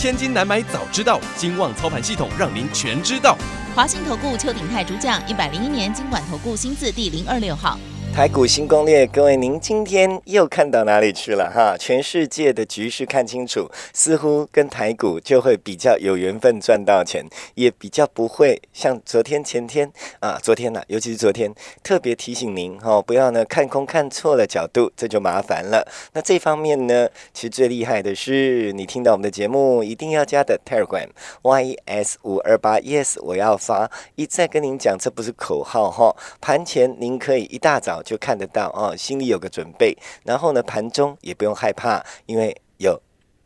千金难买早知道，金旺操盘系统让您全知道。华信投顾邱鼎泰主讲，一百零一年金管投顾新字第零二六号。台股新攻略，各位，您今天又看到哪里去了哈？全世界的局势看清楚，似乎跟台股就会比较有缘分赚到钱，也比较不会像昨天、前天啊，昨天呢、尤其是昨天，特别提醒您哈、不要呢看空看错了角度，这就麻烦了。那这方面呢，其实最厉害的是，你听到我们的节目一定要加的 Telegram YS 五二八 Yes，我要发，一再跟您讲，这不是口号哈。盘前您可以一大早就看得到哦，心里有个准备。然后呢，盘中也不用害怕，因为有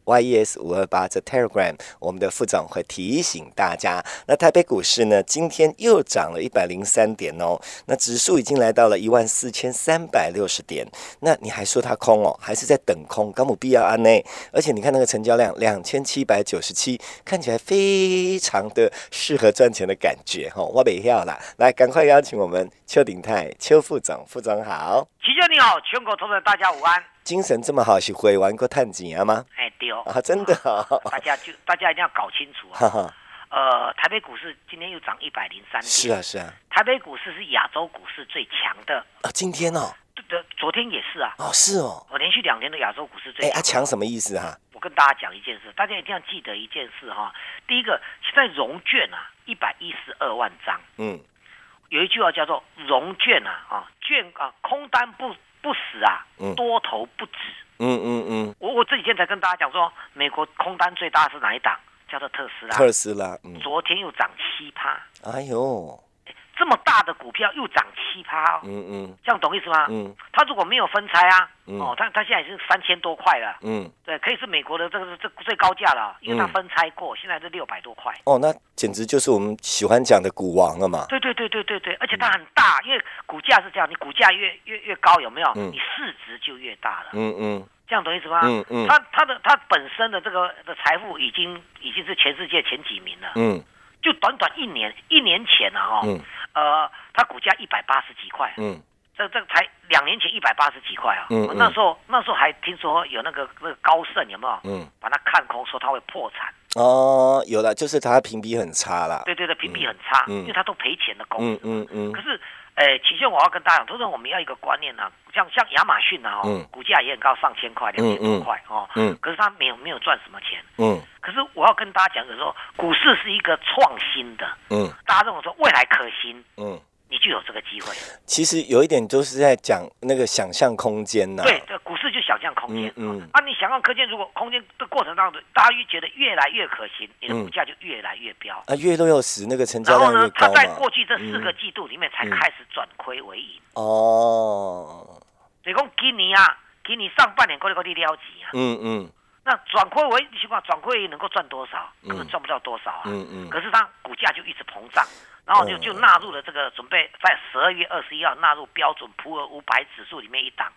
YES 五二八这 Telegram，我们的副总会提醒大家。那台北股市呢，今天又涨了一百零三点哦，那指数已经来到了一万四千三百六十点。那你还说它空哦，还是在等空？刚冇必要安呢。而且你看那个成交量两千七百九十七，看起来非常的适合赚钱的感觉哈、哦。我没要啦，来赶快邀请我们邱鼎泰邱副总，副总好，齐兄你好，全国同仁大家午安。精神这么好，是会玩过探景啊吗？哎，对哦，啊，真的哦，大家就 大家一定要搞清楚啊。哈哈，呃，台北股市今天又涨一百零三点，是啊是啊，台北股市是亚洲股市最强的，啊，今天哦，对的，昨天也是啊。哦是哦，我连续两年的亚洲股市最哎，强。阿强什么意思啊？我跟大家讲一件事，大家一定要记得一件事哈。第一个，现在融券啊，一百一十二万张，嗯，有一句话叫做融券啊啊券啊空单不不死啊嗯，多头不止。嗯嗯嗯，我我这几天才跟大家讲说，美国空单最大是哪一档？叫做特斯拉。特斯拉，嗯，昨天又涨七趴，哎呦，这么大的股票又涨七趴哦，嗯嗯这样懂意思吗？嗯它如果没有分拆啊，嗯哦，它它现在已经三千多块了，嗯，对，可以是美国的这个是这最高价了，因为它嗯分拆过，现在是六百多块。哦，那简直就是我们喜欢讲的股王了嘛。对对对对对对，而且它很大，因为股价是这样，你股价越越越高，有没有？嗯你市值就越大了，嗯嗯这样懂意思吗？嗯嗯它它的它本身的这个的财富已经已经是全世界前几名了，嗯就短短一年一年前啊，哈、嗯呃，它股价一百八十几块，嗯这这才两年前一百八十几块啊！嗯嗯那时候那时候还听说有那个那个高盛有没有？嗯，把它看空，说它会破产。哦，有了，就是它评比很差啦。对对对，评比很差，嗯因为它都赔钱的公嗯司。嗯嗯可是，呃，其实我要跟大家讲，都是我们要一个观念啊，像像亚马逊啊，哦嗯，股价也很高，上千块、两千多块哦。嗯可是它没有没有赚什么钱。嗯我要跟大家讲的说，股市是一个创新的，嗯大家认为说未来可行，嗯，你就有这个机会。其实有一点都是在讲那个想象空间呐。对，这股市就想象空间。嗯嗯啊，你想象空间，如果空间的过程当中，大家越觉得越来越可行，你的嗯股价就越来越飙。啊，越落又死，那个成交然后呢，量越高嘛。它在过去这四个嗯季度里面才嗯开始转亏为盈。哦，所以讲今年啊，今年上半年过来过去了钱啊，嗯嗯那转亏为你想看转亏能够赚多少？根本嗯赚不到多少啊。嗯嗯可是它股价就一直膨胀，然后就嗯就纳入了这个准备在十二月二十一号纳入标准普尔五百指数里面一档。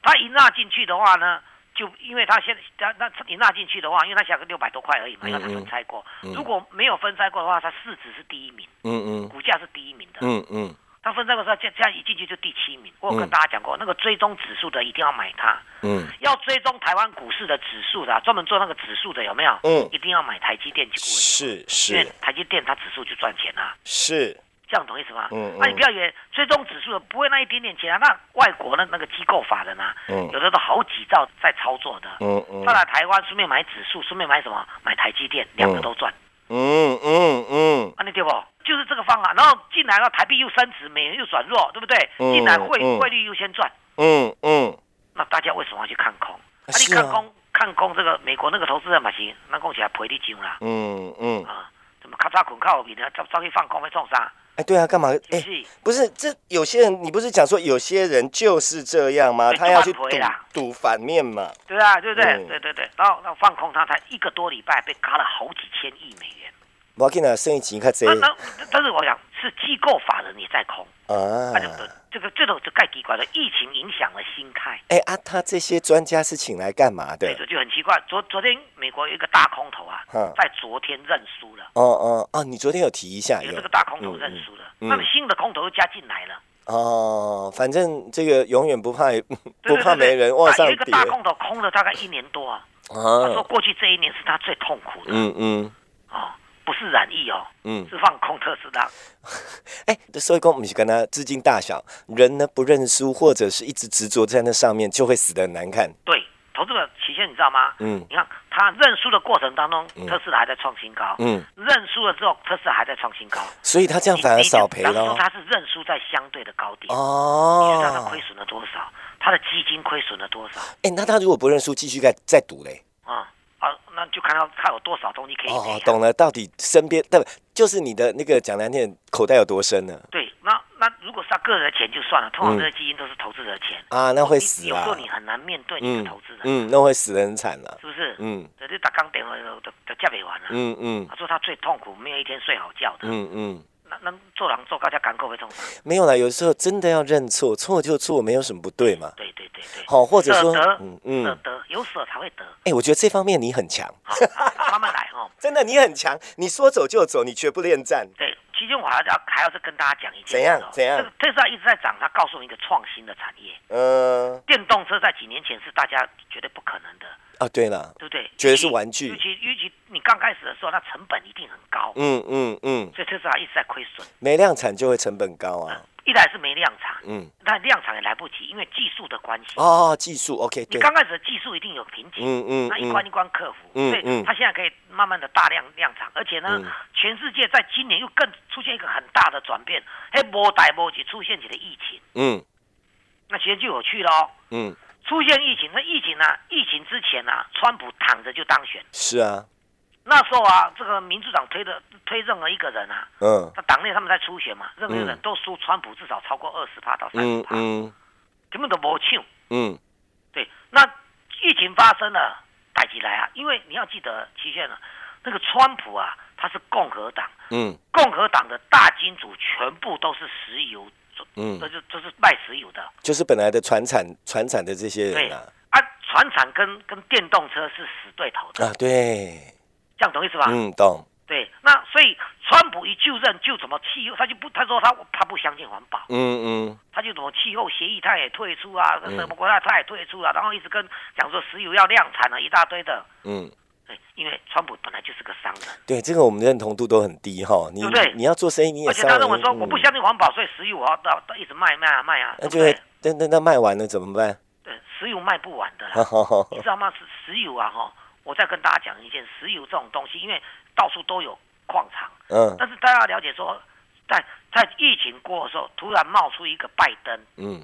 它一纳进去的话呢，就因为它现在它它一纳进去的话，因为它下个六百多块而已嘛，因为它分拆过。嗯如果没有分拆过的话，它市值是第一名，嗯嗯股价是第一名的。嗯嗯它分拆过之后，这这样一进去就第七名。我有跟嗯大家讲过，那个追踪指数的一定要买它。嗯要追踪台湾股市的指数的啊、专门做那个指数的有没有？嗯一定要买台积电去股是因为是台积电它指数就赚钱啊，是，这样懂意思吗？嗯嗯那你不要以为追踪指数的不会那一点点钱啊，那外国的那个机构法人啊，嗯有的都好几兆在操作的。嗯嗯他来台湾顺便买指数，顺便买什么？买台积电，两个都赚，嗯嗯嗯啊，你听不？就是这个方案，然后进来了，台币又升值，美元又转弱，对不对？嗯进来汇嗯汇率优先赚，嗯嗯，那大家为什么要去看空？啊，你看空看空这个美国那个投资人嘛行，那讲起来赔你钱啦，嗯嗯啊，怎么咔嚓捆靠边呢？早早去放空会重伤？哎，对啊，干嘛？哎，是？不是，这有些人，你不是讲说有些人就是这样吗？他要去赌赌反面嘛。对啊，对不对？嗯对对对，然后那放空他才一个多礼拜，被嘎了好几千亿美元。我给你生意钱较济。那那但是我想是机构法人也在空，啊。那就这个这种就太奇怪了，疫情影响了心态。哎啊，他这些专家是请来干嘛对，的？这就很奇怪。昨昨天美国有一个大空头啊嗯，在昨天认输了，哦哦哦，你昨天有提一下，有有。这个大空头嗯认输了，嗯那么新的空头又加进来了，哦，反正这个永远不怕对不怕没人往上一个大空头空了大概一年多啊，啊。他说啊，过去这一年是他最痛苦的。嗯嗯。哦，不是染疫哦，嗯，是放空特斯拉。哎，所以讲我们是跟他资金大小，人呢不认输，或者是一直执着在那上面，就会死的很难看。对，投资者期限你知道吗？嗯你看他认输的过程当中，嗯特斯拉还在创新高。嗯，认输了之后，特斯拉还在创新高。所以他这样反而少赔你你就喽说。他是认输在相对的高点。你知道他哦亏，损了多少？他的基金亏损了多少？哎，那他如果不认输，继续再再赌嘞？啊啊，那就看到他有多少东西可以。哦，懂了，到底身边对，就是你的那个讲难听点，口袋有多深呢？对，那那如果是他个人的钱就算了，通常这些基金都是投资者的钱。啊，那会死啊有时候！你很难面对你嗯的投资人，嗯，那会死的很惨了。是不是？嗯这就打刚电话都都嫁不完了。嗯嗯他说他最痛苦，没有一天睡好觉的。嗯嗯，那那做人做高家赶够会痛苦。没有啦，有时候真的要认错，错就错，没有什么不对嘛。对对对对。好，或者说嗯舍嗯，得有舍才会得。哎，我觉得这方面你很强，慢慢来哦。真的你很强，你说走就走，你绝不恋战。对，其实我还要还要再跟大家讲一件怎样怎样这个特斯拉一直在涨，它告诉你一个创新的产业。嗯，电动车在几年前是大家绝对不可能的，啊，对了，对不对？觉得是玩具。尤其尤其你刚开始的时候，那成本一定很高，嗯嗯嗯，所以特斯拉一直在亏损。没量产就会成本高啊。一来是没量产，嗯，那量产也来不及，因为技术的关系。哦，技术 OK，对，你刚开始的技术一定有瓶颈，嗯嗯那一关一嗯，关克服，所以嗯。嗯它现在可以慢慢的大量量产，而且呢，嗯。全世界在今年又更出现一个很大的转变，嘿，波代波及出现起了疫情，嗯。那其实就有趣了哦。嗯，出现疫情，那疫情呢、疫情之前呢、川普躺着就当选，是啊，那时候啊，这个民主党推的推任何一个人啊，嗯。他党内他们在初选嘛，任何一个人嗯。都输川普至少超过二十趴到三十嗯趴，嗯根本都没抢。嗯，对，那疫情发生了，带起来啊，因为你要记得期限了，那个川普啊，他是共和党，嗯。共和党的大金主全部都是石油，嗯。这，就这是卖石油的，就是本来的船产船产的这些对人啊，啊，船产跟跟电动车是死对头的，啊，对，这样懂意思吧？嗯，懂，对，那所以川普一就任就怎么气候，他就不，他说他他不相信环保，嗯嗯。他就怎么气候协议他也退出啊，嗯。什么国家他也退出啊，然后一直跟讲说石油要量产了一大堆的，嗯，对，因为川普本来就是个商人。对，这个我们认同度都很低哈。你对不对你要做生意，你也而且他认为说我不嗯相信环保，所以石油我要到到一直卖卖啊卖啊，那就？那那那卖完了怎么办？对，石油卖不完的啦，你知道吗？石石油啊哈，我再跟大家讲一件，石油这种东西，因为到处都有矿场，嗯但是大家要了解说，在在疫情过的时候，突然冒出一个拜登，嗯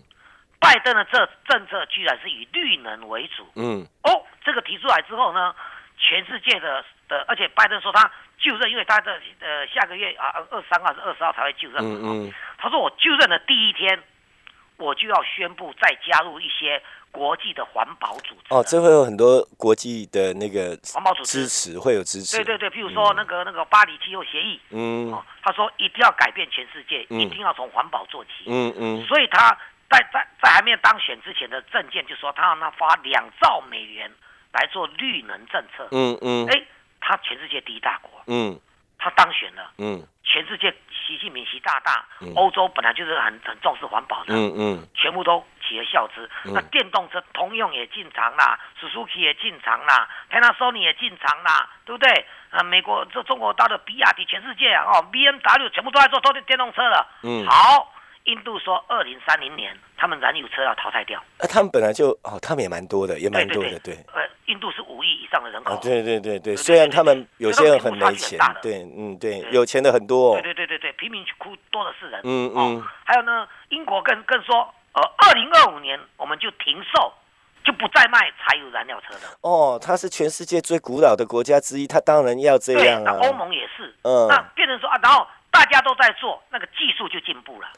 拜登的这政策居然是以绿能为主嗯哦，这个提出来之后呢，全世界的的，而且拜登说他就任，因为他的呃下个月啊二三号还是二十号才会就任嘛，嗯嗯。他说我就任的第一天，我就要宣布再加入一些国际的环保组织哦，这会有很多国际的那个环保组织。支持，会有支持。对对对，譬如说那个那个巴黎气候协议，嗯。哦，他说一定要改变全世界，嗯。一定要从环保做起。嗯嗯。所以他在在在还没有当选之前的政见就说他让他发两兆美元来做绿能政策。嗯嗯。哎，他全世界第一大国，嗯。他当选了，嗯。全世界习近平习大大嗯，欧洲本来就是很很重视环保的，嗯嗯。全部都起了效之。嗯。那电动车通用也进场啦，Suzuki 也进场啦，Panasonic 也进场啦，对不对？啊，美国这中国大陆比亚迪，全世界啊，哦，BMW 全部都在做都电动车了。嗯。好，印度说二零三零年他们燃油车要淘汰掉。啊他们本来就哦，他们也蛮多的，也蛮多的，对。呃，印度是五亿以上的人口。啊，对对对对，虽然他们有些人很没钱对，嗯对，对有钱的很多对哦，对对对对，贫民窟多的是人。嗯哦嗯，还有呢，英国更更说，呃，二零二五年我们就停售，就不再卖柴油燃料车了。哦，它是全世界最古老的国家之一，它当然要这对，样啊，那欧盟也是。嗯那变成说啊，然后大大家都在做，那个技术就进步了，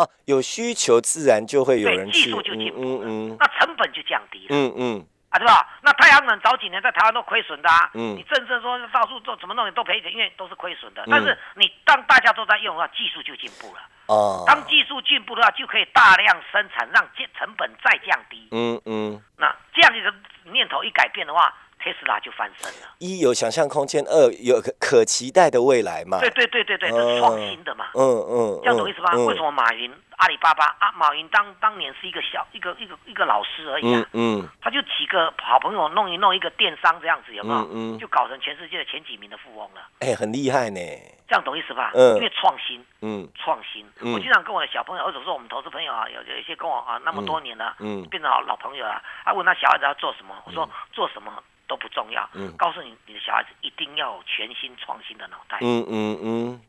哦，有需求自然就会有对，人去，技术就进步了，嗯那成本就降低了。嗯嗯啊，对吧？那太阳能早几年在台湾都亏损的啊，嗯你政策说到处做怎么弄你都赔钱，因为都是亏损的。嗯但是你当大家都在用的话，技术就进步了。哦，当技术进步的话，就可以大量生产，让建成本再降低。嗯嗯，那这样一个念头一改变的话，特斯拉就翻身了。一有想象空间，二有可可期待的未来嘛，对对对对对，这哦是创新的嘛。嗯嗯，这样懂意思吧？嗯为什么马云、阿里巴巴啊，马云当当年是一个小一个一个一个老师而已啊嗯，嗯他就几个好朋友弄一弄一个电商这样子，有没有？嗯嗯就搞成全世界的前几名的富翁了。哎，很厉害呢，这样懂意思吧？嗯因为创新，嗯创新。嗯我经常跟我的小朋友，或者说我们投资朋友啊，有有一些跟我啊那么多年了，嗯变成好老朋友了啊。他问他小孩子要做什么，我说做什么都不重要，嗯告诉你你的小孩子一定要有全新创新的脑袋。嗯嗯嗯，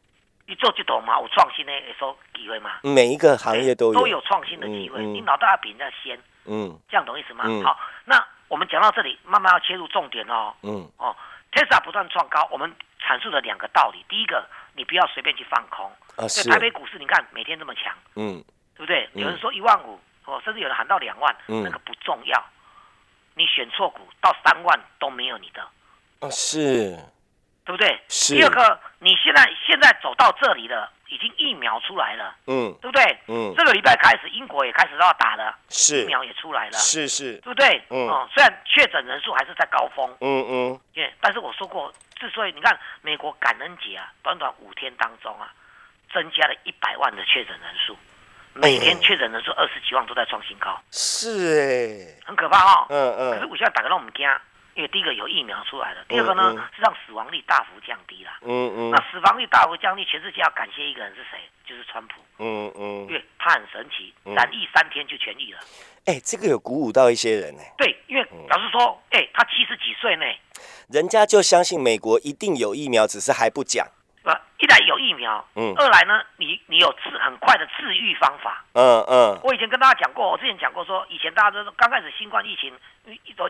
你做就懂嘛，有创新的也说机会嘛，每一个行业都有都有创新的机会，嗯嗯你脑袋要比人家先，嗯这样懂意思吗？嗯好，那我们讲到这里，慢慢要切入重点哦。嗯哦，Tesla 不断创高，我们阐述了两个道理。第一个，你不要随便去放空。啊是台北股市，你看每天这么强，嗯对不对？嗯有人说一万五，哦，甚至有人喊到两万，嗯那个不重要。你选错股到三万都没有你的，啊是对不对？是第二个，你现在现在走到这里了，已经疫苗出来了，嗯对不对？嗯这个礼拜开始，英国也开始要打了，疫苗也出来了，是是对不对？嗯哦，虽然确诊人数还是在高峰，嗯嗯因为但是我说过，之所以你看美国感恩节啊，短短五天当中啊，增加了一百万的确诊人数，每天确诊人数二十几万都在创新高，是哎很可怕哈、哦。嗯嗯可是我现在打个让我们惊，因为第一个有疫苗出来了，第二个呢、嗯嗯是让死亡率大幅降低了。嗯嗯那死亡率大幅降低，全世界要感谢一个人是谁？就是川普，嗯嗯因为他很神奇，嗯染疫三天就痊愈了。哎，这个有鼓舞到一些人呢，对，因为老实说，哎、他七十几岁呢，人家就相信美国一定有疫苗，只是还不讲。呃，一来有疫苗，嗯。二来呢，你你有治很快的治愈方法。嗯嗯。我以前跟大家讲过，我之前讲过说，以前大家都说刚开始新冠疫情，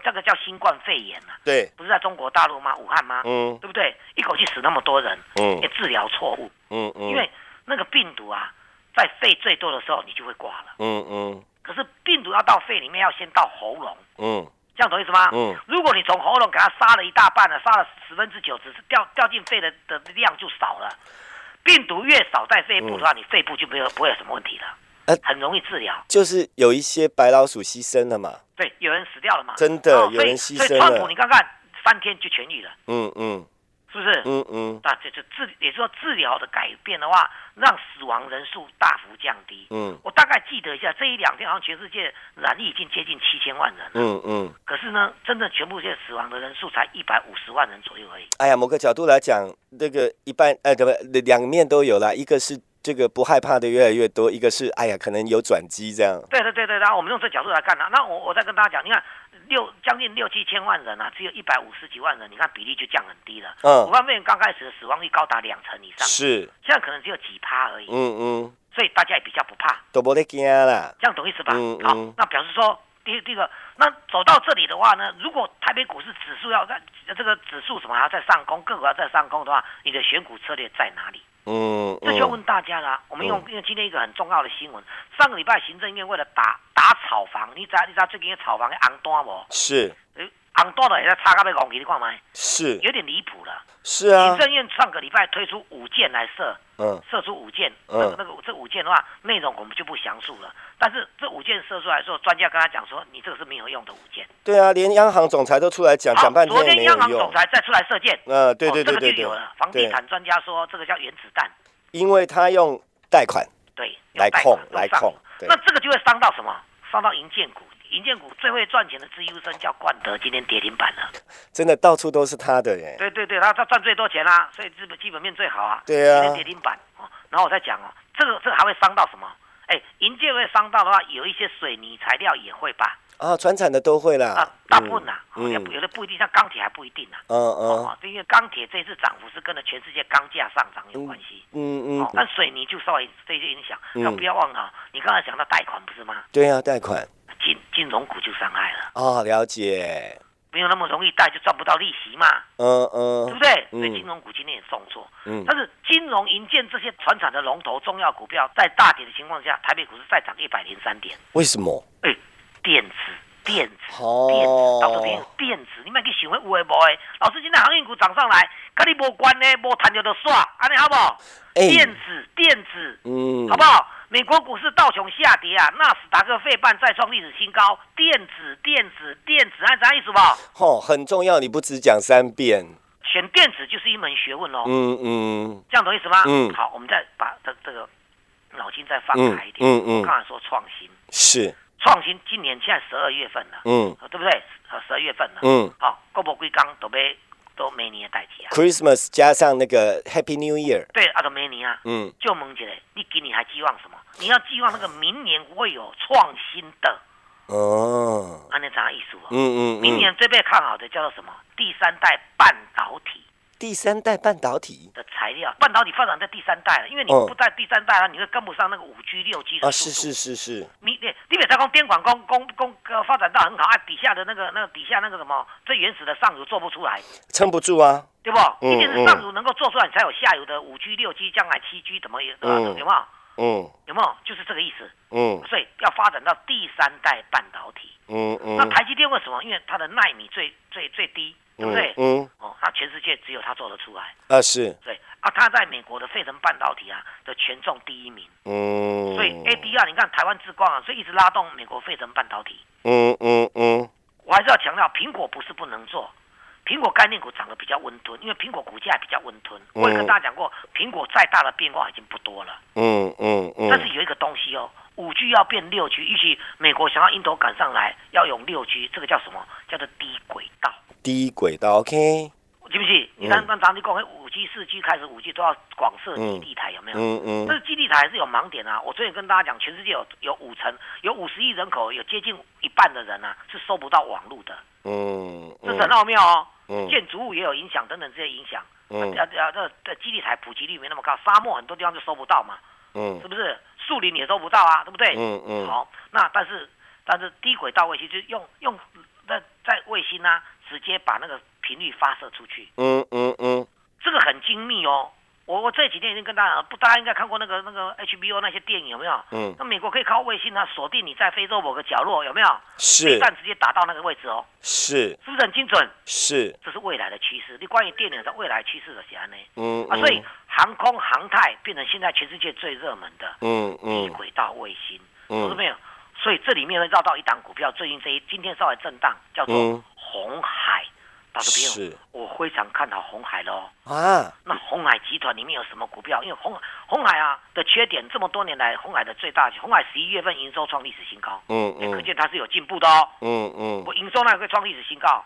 这个叫新冠肺炎呐、对，不是在中国大陆吗？武汉吗？嗯。对不对？一口气死那么多人，嗯。也治疗错误，嗯嗯，因为那个病毒啊，在肺最多的时候你就会挂了。嗯嗯。可是病毒要到肺里面，要先到喉咙，嗯这样懂意思吗？嗯如果你从喉咙给它杀了一大半了，杀了十分之九，只是掉掉进肺的的量就少了。病毒越少在肺部的话，你肺部就没有不会有什么问题了，呃很容易治疗。就是有一些白老鼠牺牲了嘛。对，有人死掉了嘛？真的哦有人牺牲所以川普你看看，三天就痊愈了，嗯嗯是不是？嗯嗯那这就治，也就是说治疗的改变的话，让死亡人数大幅降低。嗯我大概记得一下，这一两天好像全世界染疫已经接近七千万人了。嗯嗯。可是呢，真正全部现在死亡的人数才一百五十万人左右而已。哎呀，某个角度来讲，这个一半呃，对不，两面都有了。一个是这个不害怕的越来越多，一个是哎呀，可能有转机这样。对对对对，然后我们用这角度来看呢、那我我再跟大家讲，你看六将近六七千万人啊，只有一百五十几万人，你看比例就降很低了。嗯武汉肺炎刚开始的死亡率高达两成以上，是，现在可能只有几趴而已，嗯嗯，所以大家也比较不怕，都不得惊啦。这样懂意思吧？嗯嗯好，那表示说。第第一个，那走到这里的话呢，如果台北股市指数要在这个指数什么还要再上攻，个股要再上攻的话，你的选股策略在哪里？这就要问大家啦、我们用用今天一个很重要的新闻，上个礼拜行政院为了打打炒房，你知道你知道最近的炒房的昂单不？是。呃昂单的也在差到要拱你看没？是有点离谱了。是啊行，政院上个礼拜推出五件来射，嗯射出五件，嗯那个那个这五件的话，内容我们就不详述了。但是这五件射出来的时候，专家跟他讲说，你这个是没有用的五件。对啊，连央行总裁都出来讲，讲半天昨天央行总。裁再出来射箭，呃，对对对对这个就有了。房地，产专家说这个叫原子弹，因为他用贷款对，来控来控那这个就会伤到什么？伤到银建股。银建股最会赚钱的自优生叫冠德，今天跌停板了。真的到处都是他的耶。对对对，他他赚最多钱啦、所以基本基本面最好啊。对啊今天跌停板哦。然后我再讲哦，这个这个还会伤到什么？哎，银建会伤到的话，有一些水泥材料也会吧？啊，船产的都会啦啊，，大部分呐、哦嗯有的不一定，像钢铁还不一定呐、嗯嗯哦，因为钢铁这次涨幅是跟着全世界钢价上涨有关系。嗯嗯，，哦但水泥就稍微这些影响。嗯那不要忘了啊，你刚才讲到贷款不是吗？对啊，贷款金金融股就伤害了。哦，了解。没有那么容易贷，就赚不到利息嘛，嗯嗯对不对？嗯所以金融股今天也重挫。嗯但是金融、银建这些船产的龙头重要股票，在大跌的情况下，台北股市再涨一百零三点。为什么？哎，电子，电子，哦电子，老师朋友，电子，你们去想有诶无诶？老师今天航运股涨上来，跟你无关呢，无谈就就算，安尼好不好？哎电子，电子，嗯好不好？美国股市道琼下跌啊，纳斯达克费半再创历史新高。电子，电子，电子，按啥意思不？吼，很重要，你不只讲三遍。选电子就是一门学问哦，嗯嗯这样懂意思吗？嗯好，我们再把这这个脑筋再放嗯开一点。嗯嗯我刚才说创新，是，创新今年现在十二月份了，嗯呃对不对？十二月份了，嗯好，够不归刚都被都每年的代志啊。，Christmas 加上那个 Happy New Year。对，阿都每年啊。嗯就问起来，你今年还寄望什么？你要寄望那个明年会有创新的，哦，按那啥意思哦。嗯嗯明年最被看好的叫做什么？第三代半导体第三代半导体的材料，半导体发展在第三代了，因为你嗯不在第三代了，你会跟不上那个五 G、六 G 啊，的速度。是是是是，你你你别再讲电管工工工呃发展到很好啊，底下的那个那个底下那个什么最原始的上游做不出来，撑不住啊。对不？嗯一定是上游能够做出来，你才有下游的五 G、六 G，将来七 G 怎么也对吧？嗯有没有？嗯有没有？就是这个意思。嗯所以要发展到第三代半导体。嗯嗯那台积电为什么？因为它的纳米最最最低，对不对？嗯哦，它全世界只有它做得出来。啊是，对啊，它在美国的费城半导体啊的权重第一名，嗯，所以 ADR 你看台湾之光啊，所以一直拉动美国费城半导体。嗯嗯嗯我还是要强调，苹果不是不能做，苹果概念股涨得比较温吞，因为苹果股价比较温吞。我也跟大家讲过，苹果再大的变化已经不多了。嗯嗯嗯，但是有一个东西哦，五 G 要变六 G，预期美国想要印头赶上来，要用六 G，这个叫什么？叫做低轨道，低轨道 OK，是不是？你看刚常你讲，五 G、四 G 开始，五 G 都要广设基地台，有没有？嗯嗯但是基地台还是有盲点啊！我昨天跟大家讲，全世界有有五成，有五十亿人口，有接近一半的人啊是收不到网络的，嗯，这是很奥妙哦。嗯建筑物也有影响，等等这些影响。嗯啊啊这这基地台普及率没那么高，沙漠很多地方就收不到嘛，嗯是不是？树林也收不到啊，对不对？嗯嗯好，那但是但是低轨道卫星就用用在在卫星啊，直接把那个频率发射出去，嗯嗯嗯这个很精密哦。我我这几天已经跟大家讲，不，大家应该看过那个那个 HBO 那些电影有没有？嗯，那美国可以靠卫星啊锁定你在非洲某个角落有没有？是一弹直接打到那个位置哦，是是不是很精准？是，这是未来的趋势。你关于电影的未来趋势的是安呢？嗯啊，所以航空航太变成现在全世界最热门的嗯低嗯轨道卫星，嗯懂没有？所以这里面会绕到一档股票，最近这一今天稍微震荡，叫做嗯红海。打个比是方，我非常看好红海喽。啊，那红海集团里面有什么股票？因为红红海啊的缺点，这么多年来，红海的最大，红海十一月份营收创历史新高，嗯也可嗯见它是有进步的哦。嗯嗯我营收那个会创历史新高，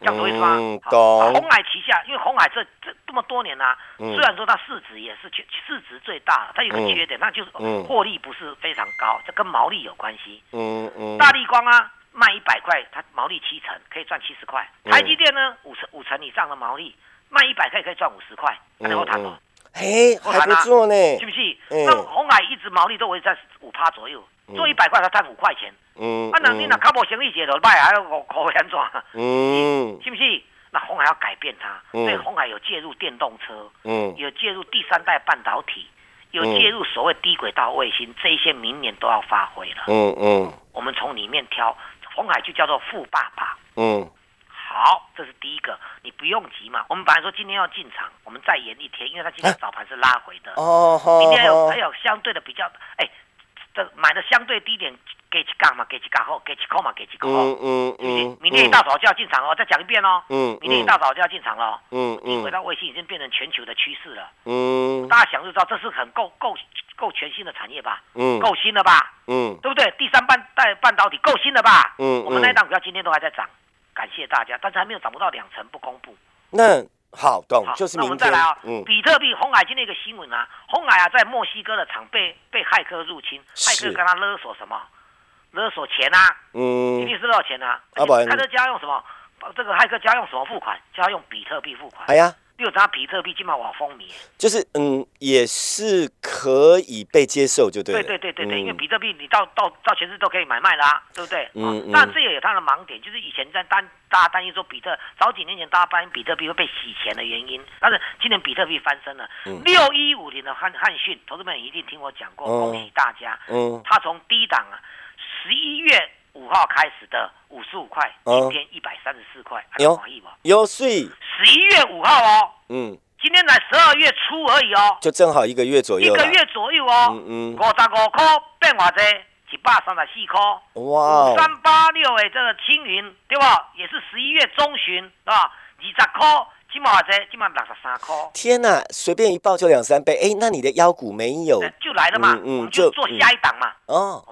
这样懂意思吗？好嗯懂啊红海旗下，因为红海这这这么多年呐、嗯虽然说它市值也是全市值最大，它有个嗯缺点，那就是嗯获利不是非常高，这跟毛利有关系。嗯嗯，大力光啊，卖一百块，它毛利七成，可以赚七十块。嗯。台积电呢，五成五成以上的毛利，卖一百块可以赚五十块，那嗯我谈哦，嘿，还不错呢，是不是？嗯。那红海一直毛利都维持在五趴左右，做一百块它赚五块钱。嗯啊，那你那靠无生意节就卖，还要五块安怎？嗯。是不是？那红海要改变它，嗯。所以红海有介入电动车，嗯。有介入第三代半导体，有介入所谓低轨道卫星，这一些明年都要发挥了。嗯嗯。我们从里面挑，红海就叫做富爸爸。嗯好，这是第一个，你不用急嘛。我们本来说今天要进场，我们再延一天，因为它今天早盘是拉回的。哦好明天还有好还有相对的比较，哎，这买的相对低点，给几杠嘛，给几杠后，给几扣嘛，给几扣后，嗯嗯嗯，？明天一大早就要进场哦，再讲一遍哦。嗯明天一大早就要进场了嗯。嗯低轨嗯道卫星已经变成全球的趋势了，嗯大家想就知道这是很够够够全新的产业吧？嗯够新了吧？嗯对不对？第三半代半导体够新了吧？嗯我们那一档股票今天都还在涨，感谢大家，但是还没有涨不到两成，不公布。那好懂好，，那我就是明天们再来啊，嗯比特币红海今天一个新闻啊，红海啊在墨西哥的厂被被骇客入侵，骇客跟他勒索什么？勒索钱啊，一嗯定是勒索钱啊。啊不然骇客家用什么？这个骇客家用什么付款？就要用比特币付款。哎呀你你有知道比特币今晚往风靡？就是嗯，也是可以被接受，就对了。对对对对对，因为嗯比特币你到到到全世界都可以买卖啦、对不对？嗯嗯但这也有它的盲点，就是以前在担大家担心说比特早几年前大家担心比特币会被洗钱的原因，但是今年比特币翻身了嗯，六一五零的汉汉讯，投资们一定听我讲过，嗯恭喜大家。嗯它从低档啊，十一月五号开始的五十五块，嗯今天一百三十四块，有满意吗？有税，十一月五号哦，嗯，今天才十二月初而已哦，就正好一个月左右一个月左右哦，嗯五十五块变偌济？一百三十四块。嗯，哇哦，三八六的这个青云对吧？也是十一月中旬是吧？二十块，今嘛这今嘛六十三块，天呐，随便一报就两三倍，哎，那你的腰股没有。呃就来了嘛，嗯嗯就做下一档嘛，哦？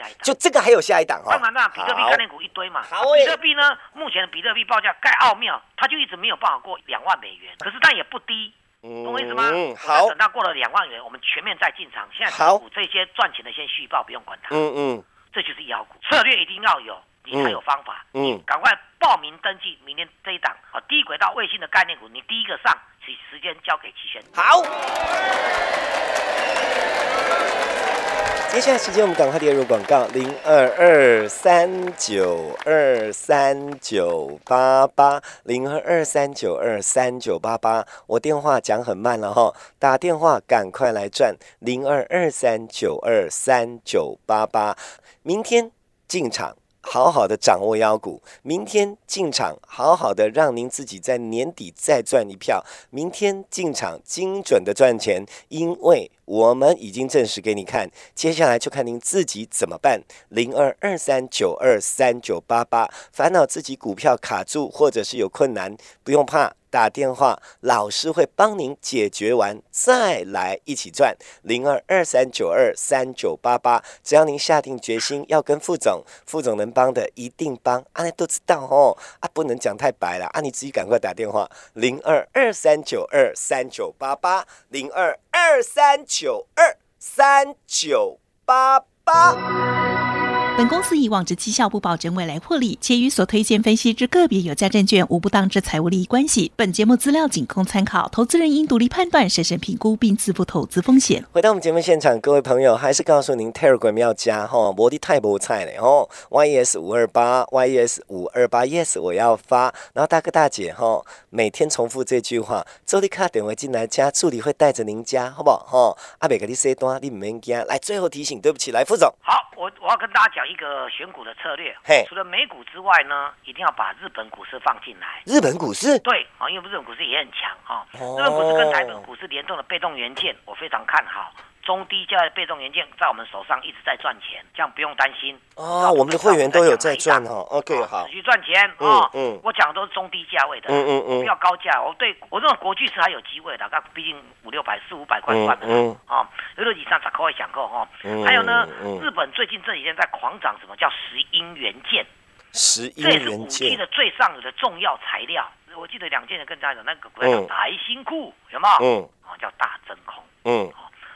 就做下一档。就这个还有下一档哈。当然啦，比特币概念股一堆嘛。好欸比特币呢，目前的比特币报价盖奥妙，它就一直没有办法过两万美元，可是但也不低，嗯懂我意思吗？嗯，好等，到过了两万元，我们全面再进场。现在好股这些赚钱的先续报，不用管它，嗯嗯这就是妖股策略一定要有，你才有方法。嗯，赶快报名登记，明天这一档啊，低轨道卫星的概念股，你第一个上，时时间交给齐轩。好。接下来时间，我们赶快列入广告：零二二三九二三九八八，零二二三九二三九八八。我电话讲很慢了哈，打电话赶快来赚零二二三九二三九八八。明天进场。好好的掌握妖股，明天进场，好好的让您自己在年底再赚一票。明天进场精准的赚钱，因为我们已经证实给你看。接下来就看您自己怎么办。零二二三九二三九八八，烦恼自己股票卡住或者是有困难，不用怕。打电话，老师会帮您解决完，再来一起赚。零二二三九二三九八八，只要您下定决心要跟副总，副总能帮的一定帮，啊，都知道哦，啊，不能讲太白了，啊，你自己赶快打电话，零二二三九二三九八八，零二二三九二三九八八。本公司以往之绩效不保证未来获利，且与所推荐分析之个别有价证券无不当之财务利益关系。本节目资料仅供参考，投资人应独立判断、审慎评估并自负投资风险。回到我们节目现场，各位朋友，还是告诉您 Telegram 要加哈，摩的太菠菜嘞哦，YES 五二八，YES 五二八，Yes 我要发。然后大哥大姐哈，每天重复这句话，周立卡点回进来加，助理会带着您加，好不好哈？阿北给你 say 单，你唔免惊。来，最后提醒，对不起，来副总，好，我我要跟大家讲一个选股的策略嘿。除了美股之外呢，一定要把日本股市放进来。日本股市对啊，因为日本股市也很强啊。哦日本股市跟台本股市联动的被动元件，我非常看好。中低价的被动元件在我们手上一直在赚钱，这样不用担心。哦，我们的会员都有在赚哦。OK，哦好持，续赚钱嗯哦。嗯我讲的都是中低价位的，嗯嗯嗯不要高价。我对我认为国巨是还有机会的，它毕竟五六百、四五百块嗯算的嗯哦，有六以上才可以享购哦。嗯还有呢嗯，日本最近这几天在狂涨，什么叫石英元件？十一这也是五元 G，的最上游的重要材料。我记得两件的跟大家讲，那个台新库，有没有？嗯哦，叫大真空。嗯，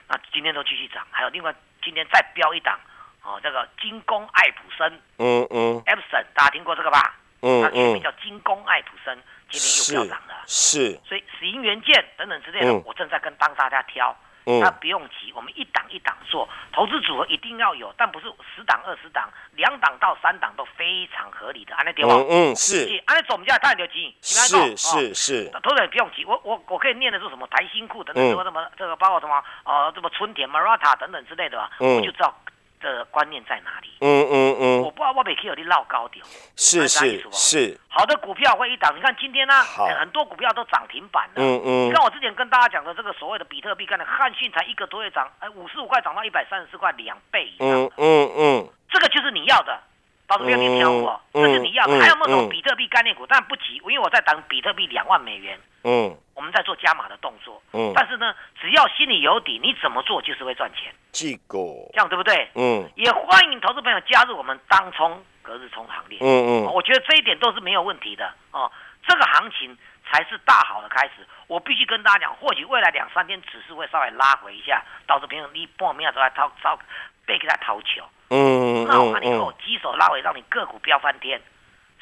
那今天都继续涨，还有另外今天再飙一档，哦，这个精工爱普生嗯嗯 Epson，大家听过这个吧？嗯它全名嗯，叫精工爱普生，今天又飙涨了。是，所以石英元件等等之类的，嗯我正在跟帮大家挑。嗯。那不用急，我们一档一档做，投资组合一定要有，但不是十档二十档，两档到三档都非常合理的，安尼对吗？嗯嗯是。安那总价太牛急，是是是，投资人不用急，我我我可以念的是什么台新库等等，嗯。什么什么这个包括什么呃什么春田 Marata 等等之类的吧，嗯。我就知道这个观念在哪里。嗯嗯嗯，我不知道我没可以有你绕高点。是是是，好的股票会一档，你看今天呢、很多股票都涨停板了。嗯嗯你看我之前跟大家讲的这个所谓的比特币概念，汉讯才一个多月涨，哎，五十五块涨到一百三十四块，两倍以上，嗯嗯嗯，这个就是你要的。到时候要你挑我，嗯这是你要的。嗯还有没有什么嗯比特币概念股？但不急，因为我在等比特币两万美元，嗯我们在做加码的动作。嗯，但是呢，只要心里有底，你怎么做就是会赚钱，这个，这样对不对？嗯也欢迎投资朋友加入我们当冲、隔日冲行列。嗯嗯，我觉得这一点都是没有问题的哦。这个行情才是大好的开始。我必须跟大家讲，或许未来两三天指数会稍微拉回一下，到时候朋友你半面都来掏掏，被给他掏球，嗯那我看你给我嗯鸡手拉回，让你个股飙翻天，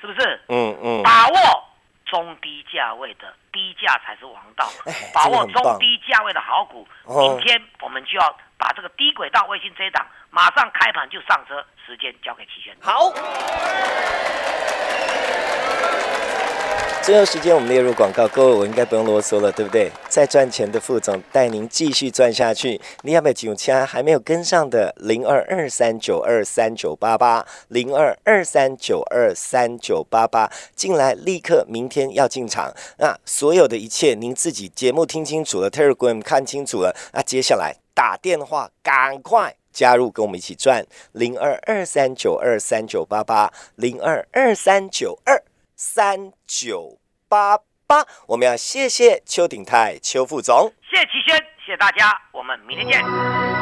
是不是？嗯嗯把握中低价位的，低价才是王道哎，把握中低价位的好股。哦明天我们就要把这个低轨道卫星这一档，马上开盘就上车，时间交给齐轩。好。最后时间我们列入广告，各位我应该不用啰嗦了，对不对？再赚钱的副总带您继续赚下去。你要不要进其他还没有跟上的零二二三九二三九八八零二二三九二三九八八进来，立刻明天要进场。那所有的一切您自己节目听清楚了，Telegram 看清楚了，那接下来打电话赶快。加入跟我们一起赚零二二三九二三九八八零二二三九二三九八八，我们要谢谢邱鼎泰邱副总。谢谢齐轩，谢谢大家，我们明天见。